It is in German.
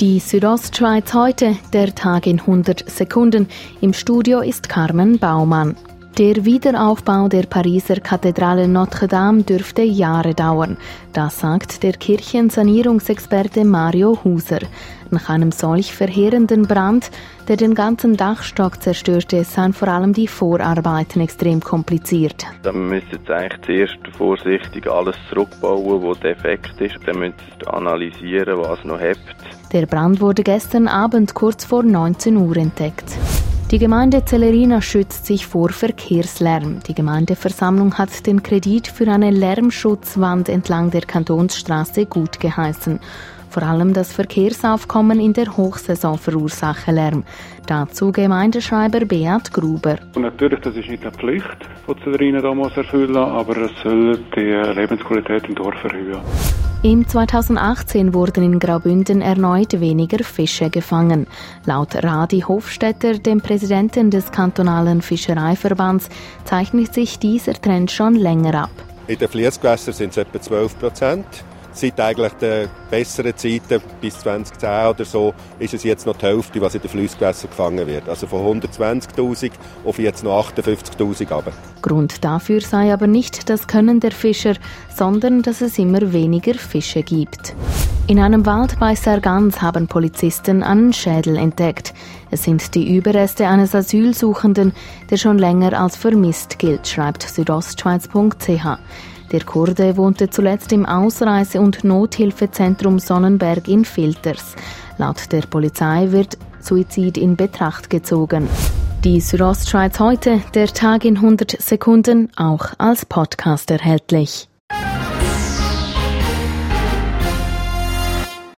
Die Südostschweiz heute, der Tag in 100 Sekunden. Im Studio ist Carmen Baumann. Der Wiederaufbau der Pariser Kathedrale Notre Dame dürfte Jahre dauern. Das sagt der Kirchensanierungsexperte Mario Huser. Nach einem solch verheerenden Brand, der den ganzen Dachstock zerstörte, seien vor allem die Vorarbeiten extrem kompliziert. Dann müssen Sie eigentlich zuerst vorsichtig alles zurückbauen, was defekt ist. Dann müssen Sie analysieren, was noch hebt. Der Brand wurde gestern Abend kurz vor 19 Uhr entdeckt. Die Gemeinde Zellerina schützt sich vor Verkehrslärm. Die Gemeindeversammlung hat den Kredit für eine Lärmschutzwand entlang der Kantonsstraße gut geheißen. Vor allem das Verkehrsaufkommen in der Hochsaison verursache Lärm. Dazu Gemeindeschreiber Beat Gruber. Und natürlich, das ist nicht eine Pflicht, die Zellerina da muss erfüllen, aber es soll die Lebensqualität im Dorf erhöhen. Im 2018 wurden in Graubünden erneut weniger Fische gefangen. Laut Radi Hofstetter, dem Präsidenten des kantonalen Fischereiverbands, zeichnet sich dieser Trend schon länger ab. In den Fließgewässern sind es etwa 12 Prozent. Seit eigentlich den besseren Zeiten, bis 2010 oder so, ist es jetzt noch die Hälfte, was in den Flussgewässern gefangen wird. Also von 120'000 auf jetzt noch 58'000 runter. Grund dafür sei aber nicht das Können der Fischer, sondern dass es immer weniger Fische gibt. In einem Wald bei Sargans haben Polizisten einen Schädel entdeckt. Es sind die Überreste eines Asylsuchenden, der schon länger als vermisst gilt, schreibt südostschweiz.ch. Der Kurde wohnte zuletzt im Ausreise- und Nothilfezentrum Sonnenberg in Filters. Laut der Polizei wird Suizid in Betracht gezogen. Die Südostschweiz heute, der Tag in 100 Sekunden, auch als Podcast erhältlich.